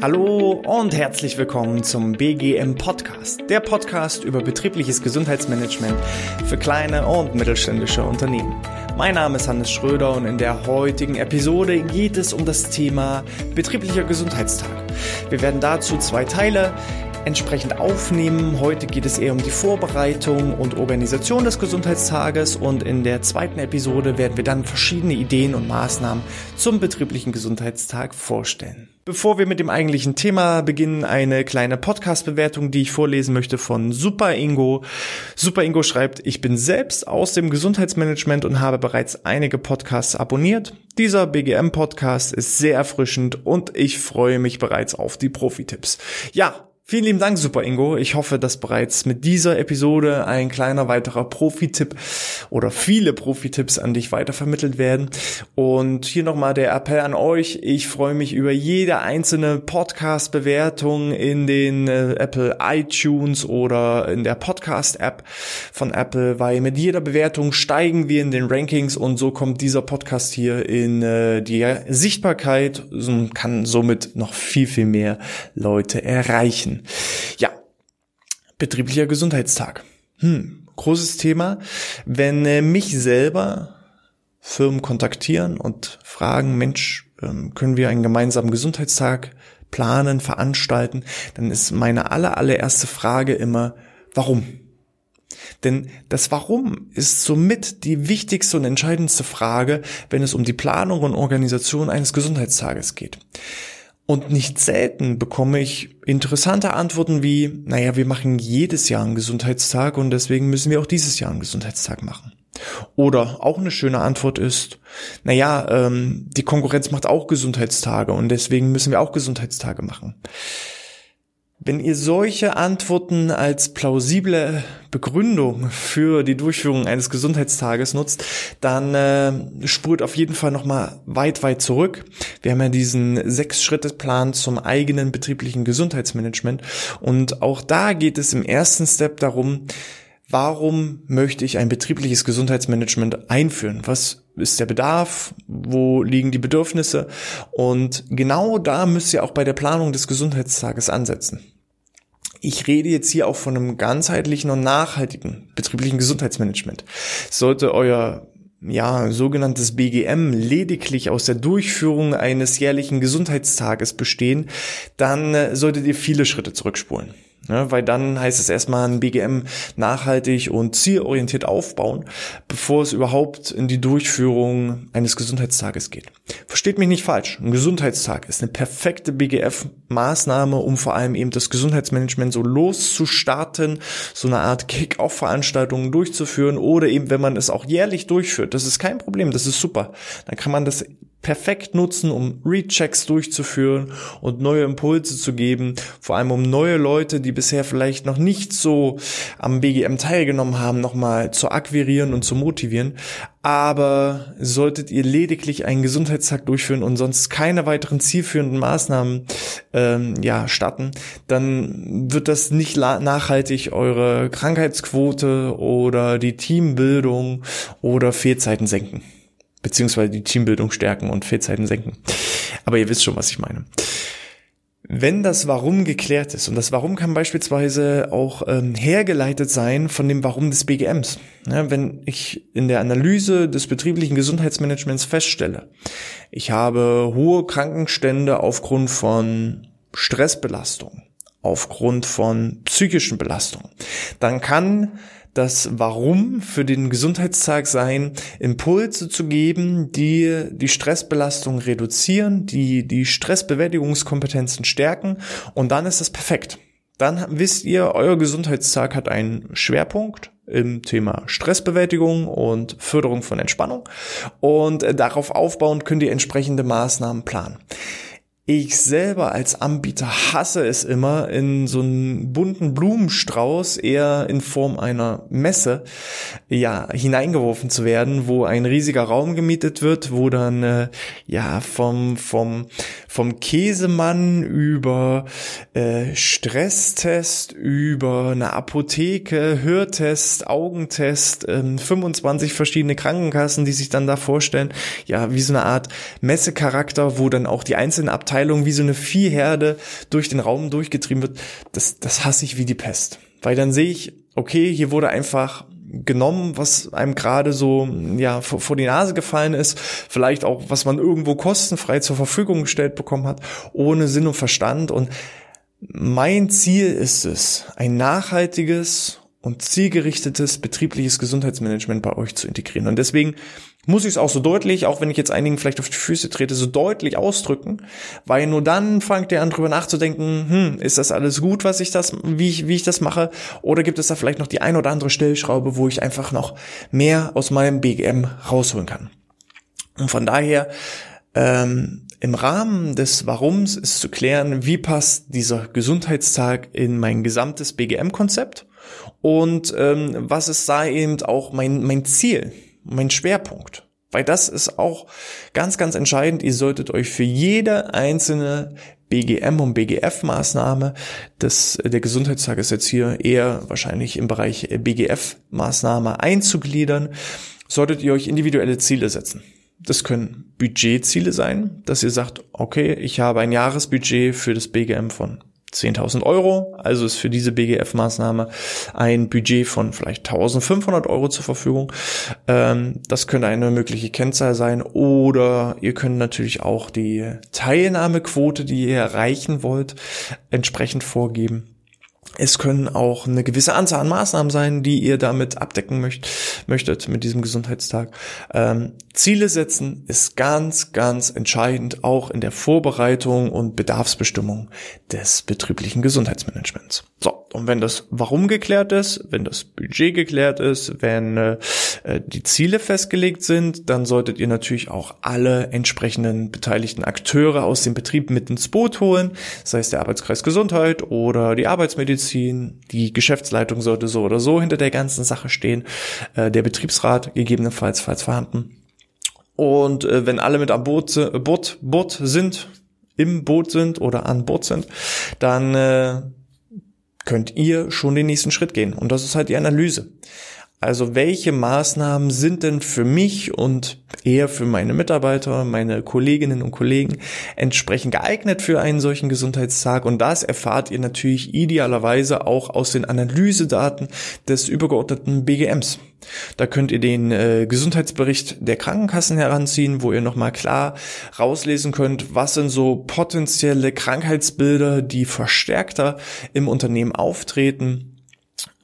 Hallo und herzlich willkommen zum BGM Podcast, der Podcast über betriebliches Gesundheitsmanagement für kleine und mittelständische Unternehmen. Mein Name ist Hannes Schröder und in der heutigen Episode geht es um das Thema betrieblicher Gesundheitstag. Wir werden dazu zwei Teile entsprechend aufnehmen. Heute geht es eher um die Vorbereitung und Organisation des Gesundheitstages und in der zweiten Episode werden wir dann verschiedene Ideen und Maßnahmen zum betrieblichen Gesundheitstag vorstellen. Bevor wir mit dem eigentlichen Thema beginnen, eine kleine Podcast-Bewertung, die ich vorlesen möchte von Super Ingo. Super Ingo schreibt, ich bin selbst aus dem Gesundheitsmanagement und habe bereits einige Podcasts abonniert. Dieser BGM-Podcast ist sehr erfrischend und ich freue mich bereits auf die Profi-Tipps. Ja, Vielen lieben Dank, Super Ingo. Ich hoffe, dass bereits mit dieser Episode ein kleiner weiterer Profi-Tipp oder viele Profi-Tipps an dich weitervermittelt werden. Und hier nochmal der Appell an euch. Ich freue mich über jede einzelne Podcast-Bewertung in den äh, Apple iTunes oder in der Podcast-App von Apple, weil mit jeder Bewertung steigen wir in den Rankings und so kommt dieser Podcast hier in äh, die Sichtbarkeit und kann somit noch viel, viel mehr Leute erreichen. Ja, betrieblicher Gesundheitstag. Hm, großes Thema. Wenn äh, mich selber Firmen kontaktieren und fragen, Mensch, ähm, können wir einen gemeinsamen Gesundheitstag planen, veranstalten, dann ist meine aller, allererste Frage immer, warum? Denn das Warum ist somit die wichtigste und entscheidendste Frage, wenn es um die Planung und Organisation eines Gesundheitstages geht. Und nicht selten bekomme ich interessante Antworten wie, naja, wir machen jedes Jahr einen Gesundheitstag und deswegen müssen wir auch dieses Jahr einen Gesundheitstag machen. Oder auch eine schöne Antwort ist, naja, ähm, die Konkurrenz macht auch Gesundheitstage und deswegen müssen wir auch Gesundheitstage machen. Wenn ihr solche Antworten als plausible Begründung für die Durchführung eines Gesundheitstages nutzt, dann äh, spurt auf jeden Fall nochmal weit, weit zurück. Wir haben ja diesen Sechs-Schritte-Plan zum eigenen betrieblichen Gesundheitsmanagement und auch da geht es im ersten Step darum, warum möchte ich ein betriebliches Gesundheitsmanagement einführen? Was ist der Bedarf? Wo liegen die Bedürfnisse? Und genau da müsst ihr auch bei der Planung des Gesundheitstages ansetzen ich rede jetzt hier auch von einem ganzheitlichen und nachhaltigen betrieblichen Gesundheitsmanagement. Sollte euer ja, sogenanntes BGM lediglich aus der Durchführung eines jährlichen Gesundheitstages bestehen, dann äh, solltet ihr viele Schritte zurückspulen. Ja, weil dann heißt es erstmal ein BGM nachhaltig und zielorientiert aufbauen, bevor es überhaupt in die Durchführung eines Gesundheitstages geht. Versteht mich nicht falsch. Ein Gesundheitstag ist eine perfekte BGF-Maßnahme, um vor allem eben das Gesundheitsmanagement so loszustarten, so eine Art Kick-Off-Veranstaltungen durchzuführen oder eben, wenn man es auch jährlich durchführt. Das ist kein Problem. Das ist super. Dann kann man das perfekt nutzen, um Rechecks durchzuführen und neue Impulse zu geben, vor allem um neue Leute, die bisher vielleicht noch nicht so am BGM teilgenommen haben, nochmal zu akquirieren und zu motivieren. Aber solltet ihr lediglich einen Gesundheitstag durchführen und sonst keine weiteren zielführenden Maßnahmen ähm, ja, starten, dann wird das nicht nachhaltig eure Krankheitsquote oder die Teambildung oder Fehlzeiten senken beziehungsweise die Teambildung stärken und Fehlzeiten senken. Aber ihr wisst schon, was ich meine. Wenn das Warum geklärt ist, und das Warum kann beispielsweise auch ähm, hergeleitet sein von dem Warum des BGMs. Ja, wenn ich in der Analyse des betrieblichen Gesundheitsmanagements feststelle, ich habe hohe Krankenstände aufgrund von Stressbelastung, aufgrund von psychischen Belastungen, dann kann das Warum für den Gesundheitstag sein, Impulse zu geben, die die Stressbelastung reduzieren, die die Stressbewältigungskompetenzen stärken und dann ist das perfekt. Dann wisst ihr, euer Gesundheitstag hat einen Schwerpunkt im Thema Stressbewältigung und Förderung von Entspannung und darauf aufbauend könnt ihr entsprechende Maßnahmen planen. Ich selber als Anbieter hasse es immer, in so einen bunten Blumenstrauß eher in Form einer Messe ja hineingeworfen zu werden, wo ein riesiger Raum gemietet wird, wo dann äh, ja vom vom vom Käsemann über äh, Stresstest über eine Apotheke, Hörtest, Augentest, äh, 25 verschiedene Krankenkassen, die sich dann da vorstellen, ja wie so eine Art Messecharakter, wo dann auch die einzelnen Abteilungen Abteilung wie so eine Viehherde durch den Raum durchgetrieben wird, das, das hasse ich wie die Pest. Weil dann sehe ich, okay, hier wurde einfach genommen, was einem gerade so ja vor, vor, die Nase gefallen ist, vielleicht auch was man irgendwo kostenfrei zur Verfügung gestellt bekommen hat, ohne Sinn und Verstand und mein Ziel ist es, ein nachhaltiges und zielgerichtetes betriebliches Gesundheitsmanagement bei euch zu integrieren. Und deswegen muss ich es auch so deutlich, auch wenn ich jetzt einigen vielleicht auf die Füße trete, so deutlich ausdrücken, weil nur dann fangt ihr an drüber nachzudenken, hm, ist das alles gut, was ich das, wie ich, wie ich das mache, oder gibt es da vielleicht noch die ein oder andere Stellschraube, wo ich einfach noch mehr aus meinem BGM rausholen kann. Und von daher, ähm, im Rahmen des Warums ist zu klären, wie passt dieser Gesundheitstag in mein gesamtes BGM-Konzept und ähm, was ist da eben auch mein, mein Ziel mein Schwerpunkt. Weil das ist auch ganz, ganz entscheidend. Ihr solltet euch für jede einzelne BGM und BGF-Maßnahme, das, der Gesundheitstag ist jetzt hier eher wahrscheinlich im Bereich BGF-Maßnahme einzugliedern, solltet ihr euch individuelle Ziele setzen. Das können Budgetziele sein, dass ihr sagt, okay, ich habe ein Jahresbudget für das BGM von 10.000 Euro, also ist für diese BGF-Maßnahme ein Budget von vielleicht 1.500 Euro zur Verfügung. Ähm, das könnte eine mögliche Kennzahl sein oder ihr könnt natürlich auch die Teilnahmequote, die ihr erreichen wollt, entsprechend vorgeben. Es können auch eine gewisse Anzahl an Maßnahmen sein, die ihr damit abdecken möcht, möchtet mit diesem Gesundheitstag. Ähm, Ziele setzen ist ganz, ganz entscheidend auch in der Vorbereitung und Bedarfsbestimmung des betrieblichen Gesundheitsmanagements. So, und wenn das Warum geklärt ist, wenn das Budget geklärt ist, wenn äh, die Ziele festgelegt sind, dann solltet ihr natürlich auch alle entsprechenden beteiligten Akteure aus dem Betrieb mit ins Boot holen, sei es der Arbeitskreis Gesundheit oder die Arbeitsmedizin. Die Geschäftsleitung sollte so oder so hinter der ganzen Sache stehen, äh, der Betriebsrat gegebenenfalls, falls vorhanden. Und äh, wenn alle mit am Boot, äh, Boot, Boot sind, im Boot sind oder an Boot sind, dann äh, könnt ihr schon den nächsten Schritt gehen. Und das ist halt die Analyse. Also welche Maßnahmen sind denn für mich und eher für meine Mitarbeiter, meine Kolleginnen und Kollegen entsprechend geeignet für einen solchen Gesundheitstag? Und das erfahrt ihr natürlich idealerweise auch aus den Analysedaten des übergeordneten BGMs. Da könnt ihr den äh, Gesundheitsbericht der Krankenkassen heranziehen, wo ihr nochmal klar rauslesen könnt, was sind so potenzielle Krankheitsbilder, die verstärkter im Unternehmen auftreten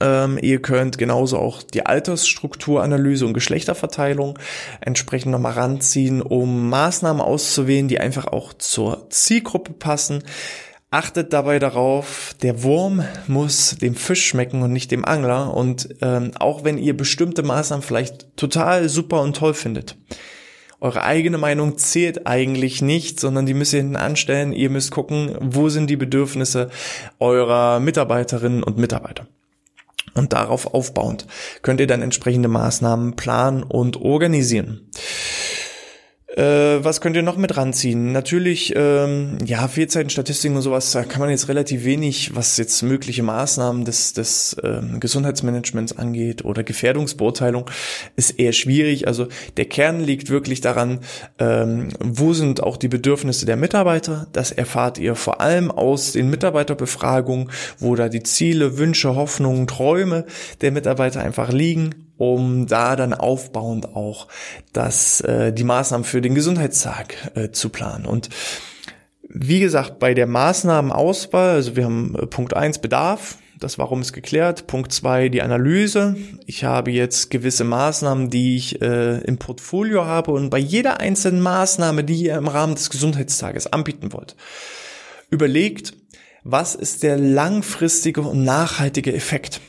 ähm, ihr könnt genauso auch die Altersstrukturanalyse und Geschlechterverteilung entsprechend nochmal ranziehen, um Maßnahmen auszuwählen, die einfach auch zur Zielgruppe passen. Achtet dabei darauf, der Wurm muss dem Fisch schmecken und nicht dem Angler. Und ähm, auch wenn ihr bestimmte Maßnahmen vielleicht total super und toll findet, eure eigene Meinung zählt eigentlich nicht, sondern die müsst ihr hinten anstellen. Ihr müsst gucken, wo sind die Bedürfnisse eurer Mitarbeiterinnen und Mitarbeiter. Und darauf aufbauend könnt ihr dann entsprechende Maßnahmen planen und organisieren. Äh, was könnt ihr noch mit ranziehen? Natürlich, ähm, ja, Fehlzeitenstatistiken und sowas, da kann man jetzt relativ wenig, was jetzt mögliche Maßnahmen des, des ähm, Gesundheitsmanagements angeht oder Gefährdungsbeurteilung, ist eher schwierig. Also der Kern liegt wirklich daran, ähm, wo sind auch die Bedürfnisse der Mitarbeiter. Das erfahrt ihr vor allem aus den Mitarbeiterbefragungen, wo da die Ziele, Wünsche, Hoffnungen, Träume der Mitarbeiter einfach liegen um da dann aufbauend auch das, äh, die Maßnahmen für den Gesundheitstag äh, zu planen. Und wie gesagt, bei der Maßnahmenauswahl, also wir haben äh, Punkt eins Bedarf, das Warum ist geklärt. Punkt zwei die Analyse. Ich habe jetzt gewisse Maßnahmen, die ich äh, im Portfolio habe und bei jeder einzelnen Maßnahme, die ihr im Rahmen des Gesundheitstages anbieten wollt, überlegt, was ist der langfristige und nachhaltige Effekt?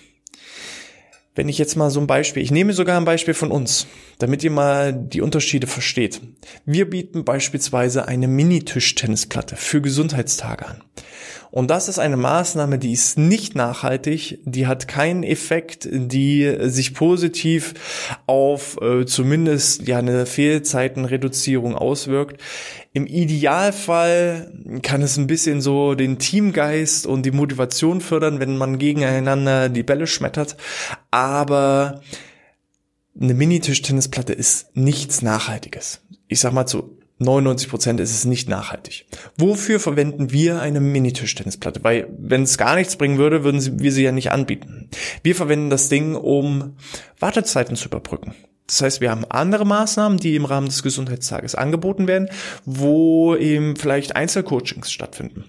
Wenn ich jetzt mal so ein Beispiel, ich nehme sogar ein Beispiel von uns, damit ihr mal die Unterschiede versteht. Wir bieten beispielsweise eine Mini-Tischtennisplatte für Gesundheitstage an. Und das ist eine Maßnahme, die ist nicht nachhaltig, die hat keinen Effekt, die sich positiv auf äh, zumindest ja eine Fehlzeitenreduzierung auswirkt. Im Idealfall kann es ein bisschen so den Teamgeist und die Motivation fördern, wenn man gegeneinander die Bälle schmettert. Aber eine Mini-Tischtennisplatte ist nichts Nachhaltiges. Ich sag mal zu 99 Prozent ist es nicht nachhaltig. Wofür verwenden wir eine Mini-Tischtennisplatte? Weil wenn es gar nichts bringen würde, würden wir sie ja nicht anbieten. Wir verwenden das Ding, um Wartezeiten zu überbrücken. Das heißt, wir haben andere Maßnahmen, die im Rahmen des Gesundheitstages angeboten werden, wo eben vielleicht Einzelcoachings stattfinden.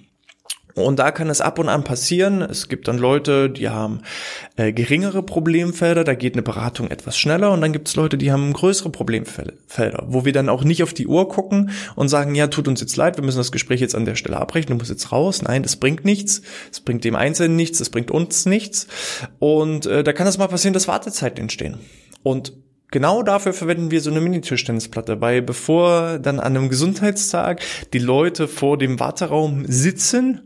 Und da kann es ab und an passieren. Es gibt dann Leute, die haben äh, geringere Problemfelder, da geht eine Beratung etwas schneller. Und dann gibt es Leute, die haben größere Problemfelder, wo wir dann auch nicht auf die Uhr gucken und sagen, ja, tut uns jetzt leid, wir müssen das Gespräch jetzt an der Stelle abbrechen, du musst jetzt raus. Nein, das bringt nichts. Es bringt dem Einzelnen nichts, es bringt uns nichts. Und äh, da kann es mal passieren, dass Wartezeiten entstehen. Und Genau dafür verwenden wir so eine Mini-Tischtennisplatte, weil bevor dann an einem Gesundheitstag die Leute vor dem Warteraum sitzen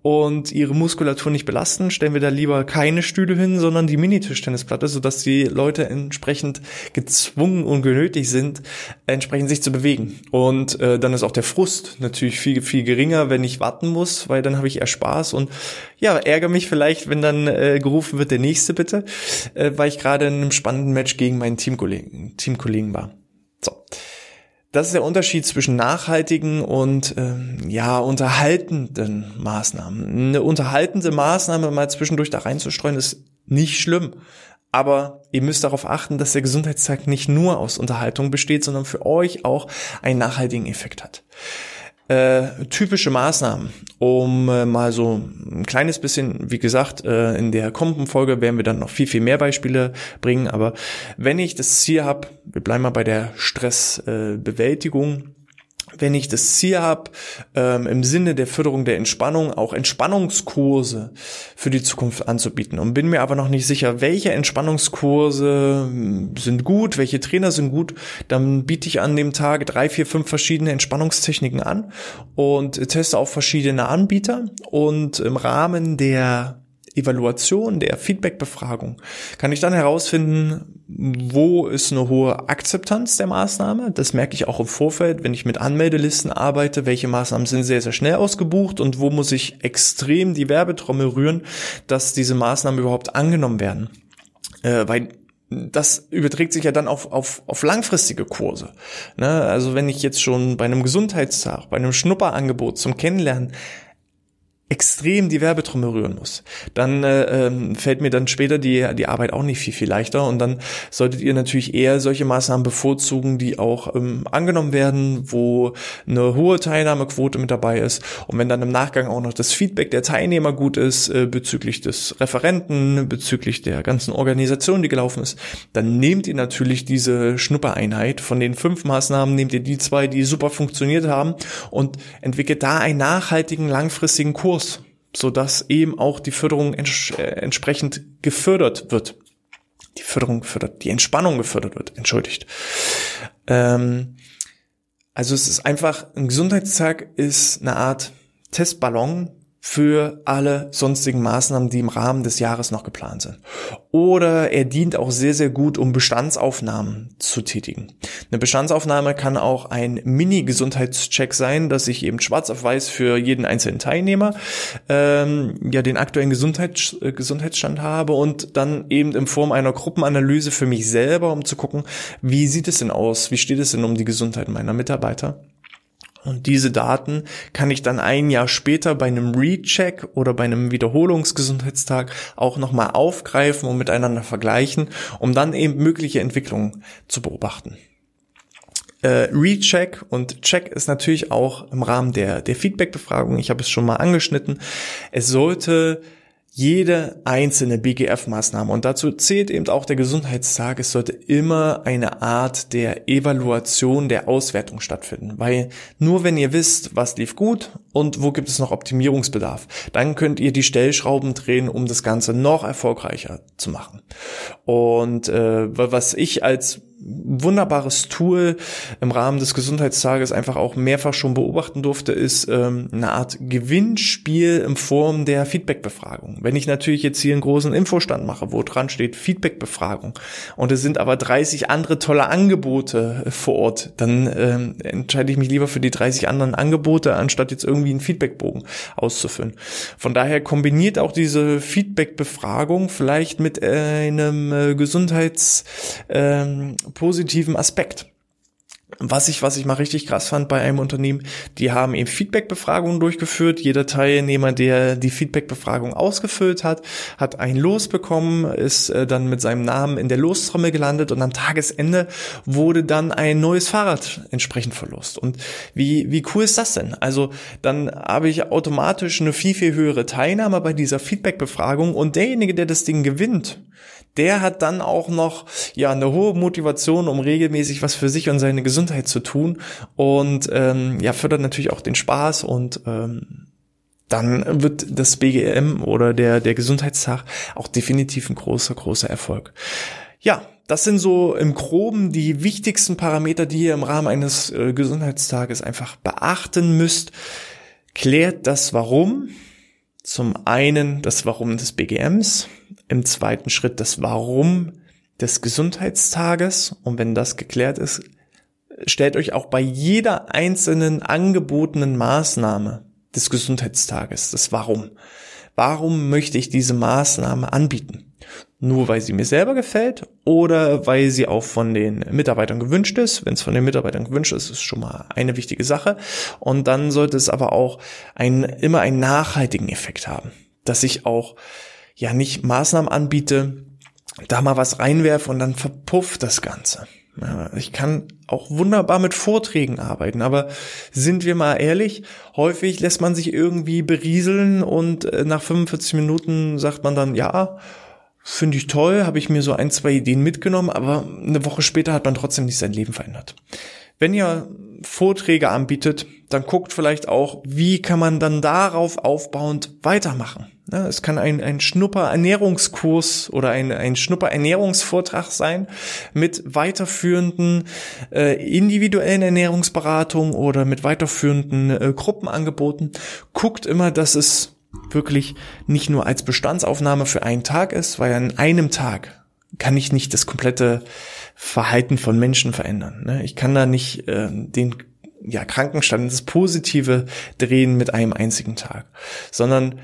und ihre Muskulatur nicht belasten, stellen wir da lieber keine Stühle hin, sondern die Mini-Tischtennisplatte, sodass die Leute entsprechend gezwungen und genötigt sind, entsprechend sich zu bewegen. Und äh, dann ist auch der Frust natürlich viel, viel geringer, wenn ich warten muss, weil dann habe ich eher Spaß und ja, ärgere mich vielleicht, wenn dann äh, gerufen wird, der nächste bitte, äh, weil ich gerade in einem spannenden Match gegen meinen Team Teamkollegen, Teamkollegen war. So. Das ist der Unterschied zwischen nachhaltigen und ähm, ja unterhaltenden Maßnahmen. Eine unterhaltende Maßnahme mal zwischendurch da reinzustreuen ist nicht schlimm. Aber ihr müsst darauf achten, dass der Gesundheitstag nicht nur aus Unterhaltung besteht, sondern für euch auch einen nachhaltigen Effekt hat äh, typische Maßnahmen, um äh, mal so ein kleines bisschen, wie gesagt, äh, in der kommenden Folge werden wir dann noch viel, viel mehr Beispiele bringen. Aber wenn ich das Ziel habe, wir bleiben mal bei der Stressbewältigung, wenn ich das Ziel habe, ähm, im Sinne der Förderung der Entspannung auch Entspannungskurse für die Zukunft anzubieten. Und bin mir aber noch nicht sicher, welche Entspannungskurse hm, sind gut, welche Trainer sind gut, dann biete ich an dem Tag drei, vier, fünf verschiedene Entspannungstechniken an und teste auch verschiedene Anbieter. Und im Rahmen der Evaluation, der Feedbackbefragung kann ich dann herausfinden, wo ist eine hohe Akzeptanz der Maßnahme. Das merke ich auch im Vorfeld, wenn ich mit Anmeldelisten arbeite, welche Maßnahmen sind sehr, sehr schnell ausgebucht und wo muss ich extrem die Werbetrommel rühren, dass diese Maßnahmen überhaupt angenommen werden. Äh, weil das überträgt sich ja dann auf, auf, auf langfristige Kurse. Ne? Also wenn ich jetzt schon bei einem Gesundheitstag, bei einem Schnupperangebot zum Kennenlernen extrem die Werbetrommel rühren muss, dann äh, ähm, fällt mir dann später die, die Arbeit auch nicht viel, viel leichter und dann solltet ihr natürlich eher solche Maßnahmen bevorzugen, die auch ähm, angenommen werden, wo eine hohe Teilnahmequote mit dabei ist und wenn dann im Nachgang auch noch das Feedback der Teilnehmer gut ist äh, bezüglich des Referenten, bezüglich der ganzen Organisation, die gelaufen ist, dann nehmt ihr natürlich diese Schnuppereinheit. Von den fünf Maßnahmen, nehmt ihr die zwei, die super funktioniert haben und entwickelt da einen nachhaltigen, langfristigen Kurs Kurs, sodass eben auch die Förderung ents äh, entsprechend gefördert wird. Die Förderung gefördert, die Entspannung gefördert wird, entschuldigt. Ähm, also es ist einfach, ein Gesundheitstag ist eine Art Testballon, für alle sonstigen Maßnahmen, die im Rahmen des Jahres noch geplant sind. Oder er dient auch sehr, sehr gut, um Bestandsaufnahmen zu tätigen. Eine Bestandsaufnahme kann auch ein Mini-Gesundheitscheck sein, dass ich eben schwarz auf weiß für jeden einzelnen Teilnehmer ähm, ja den aktuellen Gesundheits äh, Gesundheitsstand habe und dann eben in Form einer Gruppenanalyse für mich selber, um zu gucken, wie sieht es denn aus, wie steht es denn um die Gesundheit meiner Mitarbeiter und diese Daten kann ich dann ein Jahr später bei einem Recheck oder bei einem Wiederholungsgesundheitstag auch nochmal aufgreifen und miteinander vergleichen, um dann eben mögliche Entwicklungen zu beobachten. Äh, Recheck und Check ist natürlich auch im Rahmen der, der Feedback-Befragung, ich habe es schon mal angeschnitten, es sollte jede einzelne BGF-Maßnahme. Und dazu zählt eben auch der Gesundheitstag. Es sollte immer eine Art der Evaluation, der Auswertung stattfinden. Weil nur wenn ihr wisst, was lief gut und wo gibt es noch Optimierungsbedarf. Dann könnt ihr die Stellschrauben drehen, um das Ganze noch erfolgreicher zu machen. Und äh, was ich als wunderbares Tool im Rahmen des Gesundheitstages einfach auch mehrfach schon beobachten durfte, ist ähm, eine Art Gewinnspiel in Form der Feedbackbefragung. Wenn ich natürlich jetzt hier einen großen Infostand mache, wo dran steht Feedbackbefragung und es sind aber 30 andere tolle Angebote vor Ort, dann ähm, entscheide ich mich lieber für die 30 anderen Angebote, anstatt jetzt irgendwie einen Feedbackbogen auszufüllen. Von daher kombiniert auch diese Feedbackbefragung vielleicht mit einem äh, Gesundheits ähm, positiven Aspekt. Was ich, was ich mal richtig krass fand bei einem Unternehmen, die haben eben Feedback-Befragungen durchgeführt. Jeder Teilnehmer, der die Feedback-Befragung ausgefüllt hat, hat ein Los bekommen, ist äh, dann mit seinem Namen in der Lostrommel gelandet und am Tagesende wurde dann ein neues Fahrrad entsprechend verlost. Und wie, wie cool ist das denn? Also dann habe ich automatisch eine viel, viel höhere Teilnahme bei dieser Feedback-Befragung und derjenige, der das Ding gewinnt, der hat dann auch noch ja eine hohe Motivation, um regelmäßig was für sich und seine Gesundheit zu tun und ähm, ja fördert natürlich auch den Spaß und ähm, dann wird das BGM oder der der Gesundheitstag auch definitiv ein großer großer Erfolg. Ja, das sind so im Groben die wichtigsten Parameter, die ihr im Rahmen eines äh, Gesundheitstages einfach beachten müsst. Klärt das Warum. Zum einen das Warum des BGMs, im zweiten Schritt das Warum des Gesundheitstages. Und wenn das geklärt ist, stellt euch auch bei jeder einzelnen angebotenen Maßnahme des Gesundheitstages das Warum. Warum möchte ich diese Maßnahme anbieten? Nur weil sie mir selber gefällt oder weil sie auch von den Mitarbeitern gewünscht ist. Wenn es von den Mitarbeitern gewünscht ist, ist schon mal eine wichtige Sache. Und dann sollte es aber auch ein, immer einen nachhaltigen Effekt haben, dass ich auch ja nicht Maßnahmen anbiete, da mal was reinwerfe und dann verpufft das Ganze. Ja, ich kann auch wunderbar mit Vorträgen arbeiten, aber sind wir mal ehrlich, häufig lässt man sich irgendwie berieseln und äh, nach 45 Minuten sagt man dann, ja, finde ich toll, habe ich mir so ein, zwei Ideen mitgenommen, aber eine Woche später hat man trotzdem nicht sein Leben verändert. Wenn ihr Vorträge anbietet, dann guckt vielleicht auch, wie kann man dann darauf aufbauend weitermachen. Ja, es kann ein, ein Schnupper-Ernährungskurs oder ein, ein Schnupper-Ernährungsvortrag sein mit weiterführenden äh, individuellen Ernährungsberatungen oder mit weiterführenden äh, Gruppenangeboten. Guckt immer, dass es wirklich nicht nur als Bestandsaufnahme für einen Tag ist, weil an einem Tag kann ich nicht das komplette Verhalten von Menschen verändern. Ne? Ich kann da nicht äh, den ja, Krankenstand, das Positive drehen mit einem einzigen Tag, sondern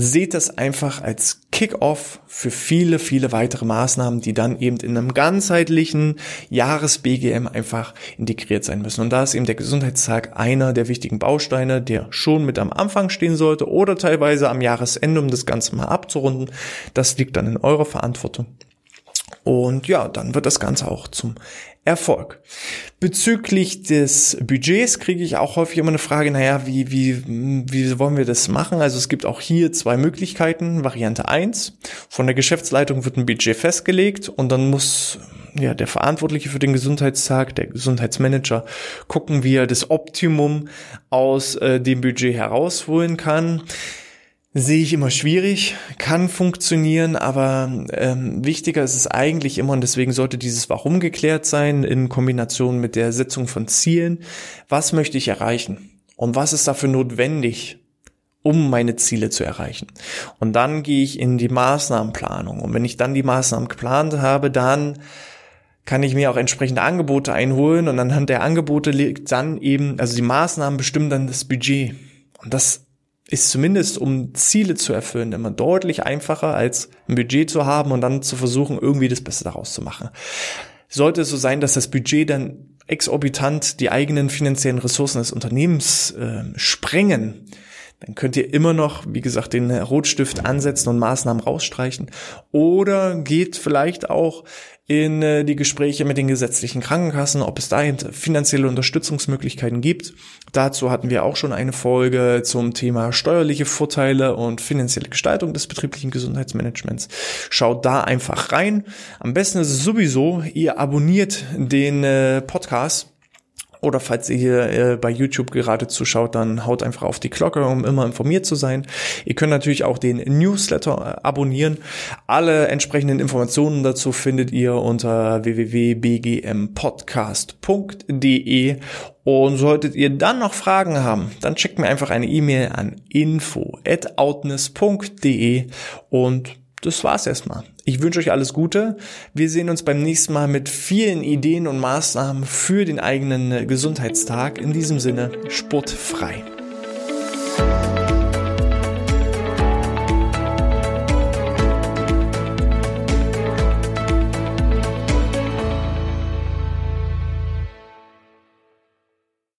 seht das einfach als Kick-off für viele, viele weitere Maßnahmen, die dann eben in einem ganzheitlichen Jahres-BGM einfach integriert sein müssen. Und da ist eben der Gesundheitstag einer der wichtigen Bausteine, der schon mit am Anfang stehen sollte oder teilweise am Jahresende, um das Ganze mal abzurunden. Das liegt dann in eurer Verantwortung. Und ja, dann wird das Ganze auch zum Erfolg. Bezüglich des Budgets kriege ich auch häufig immer eine Frage, naja, wie, wie, wie wollen wir das machen? Also es gibt auch hier zwei Möglichkeiten. Variante eins: von der Geschäftsleitung wird ein Budget festgelegt und dann muss ja, der Verantwortliche für den Gesundheitstag, der Gesundheitsmanager, gucken, wie er das Optimum aus äh, dem Budget herausholen kann sehe ich immer schwierig, kann funktionieren, aber ähm, wichtiger ist es eigentlich immer, und deswegen sollte dieses Warum geklärt sein, in Kombination mit der Setzung von Zielen. Was möchte ich erreichen? Und was ist dafür notwendig, um meine Ziele zu erreichen? Und dann gehe ich in die Maßnahmenplanung. Und wenn ich dann die Maßnahmen geplant habe, dann kann ich mir auch entsprechende Angebote einholen und anhand der Angebote liegt dann eben, also die Maßnahmen bestimmen dann das Budget. Und das ist zumindest, um Ziele zu erfüllen, immer deutlich einfacher, als ein Budget zu haben und dann zu versuchen, irgendwie das Beste daraus zu machen. Sollte es so sein, dass das Budget dann exorbitant die eigenen finanziellen Ressourcen des Unternehmens äh, sprengen, dann könnt ihr immer noch, wie gesagt, den Rotstift ansetzen und Maßnahmen rausstreichen. Oder geht vielleicht auch in äh, die Gespräche mit den gesetzlichen Krankenkassen, ob es da finanzielle Unterstützungsmöglichkeiten gibt. Dazu hatten wir auch schon eine Folge zum Thema steuerliche Vorteile und finanzielle Gestaltung des betrieblichen Gesundheitsmanagements. Schaut da einfach rein. Am besten ist es sowieso, ihr abonniert den äh, Podcast Oder falls ihr hier äh, bei YouTube gerade zuschaut, dann haut einfach auf die Glocke, um immer informiert zu sein. Ihr könnt natürlich auch den Newsletter äh, abonnieren. Alle entsprechenden Informationen dazu findet ihr unter www.bgmpodcast.de. Und solltet ihr dann noch Fragen haben, dann schickt mir einfach eine E-Mail an info@outness.de und das war's erstmal. Ich wünsche euch alles Gute. Wir sehen uns beim nächsten Mal mit vielen Ideen und Maßnahmen für den eigenen Gesundheitstag. In diesem Sinne, sportfrei.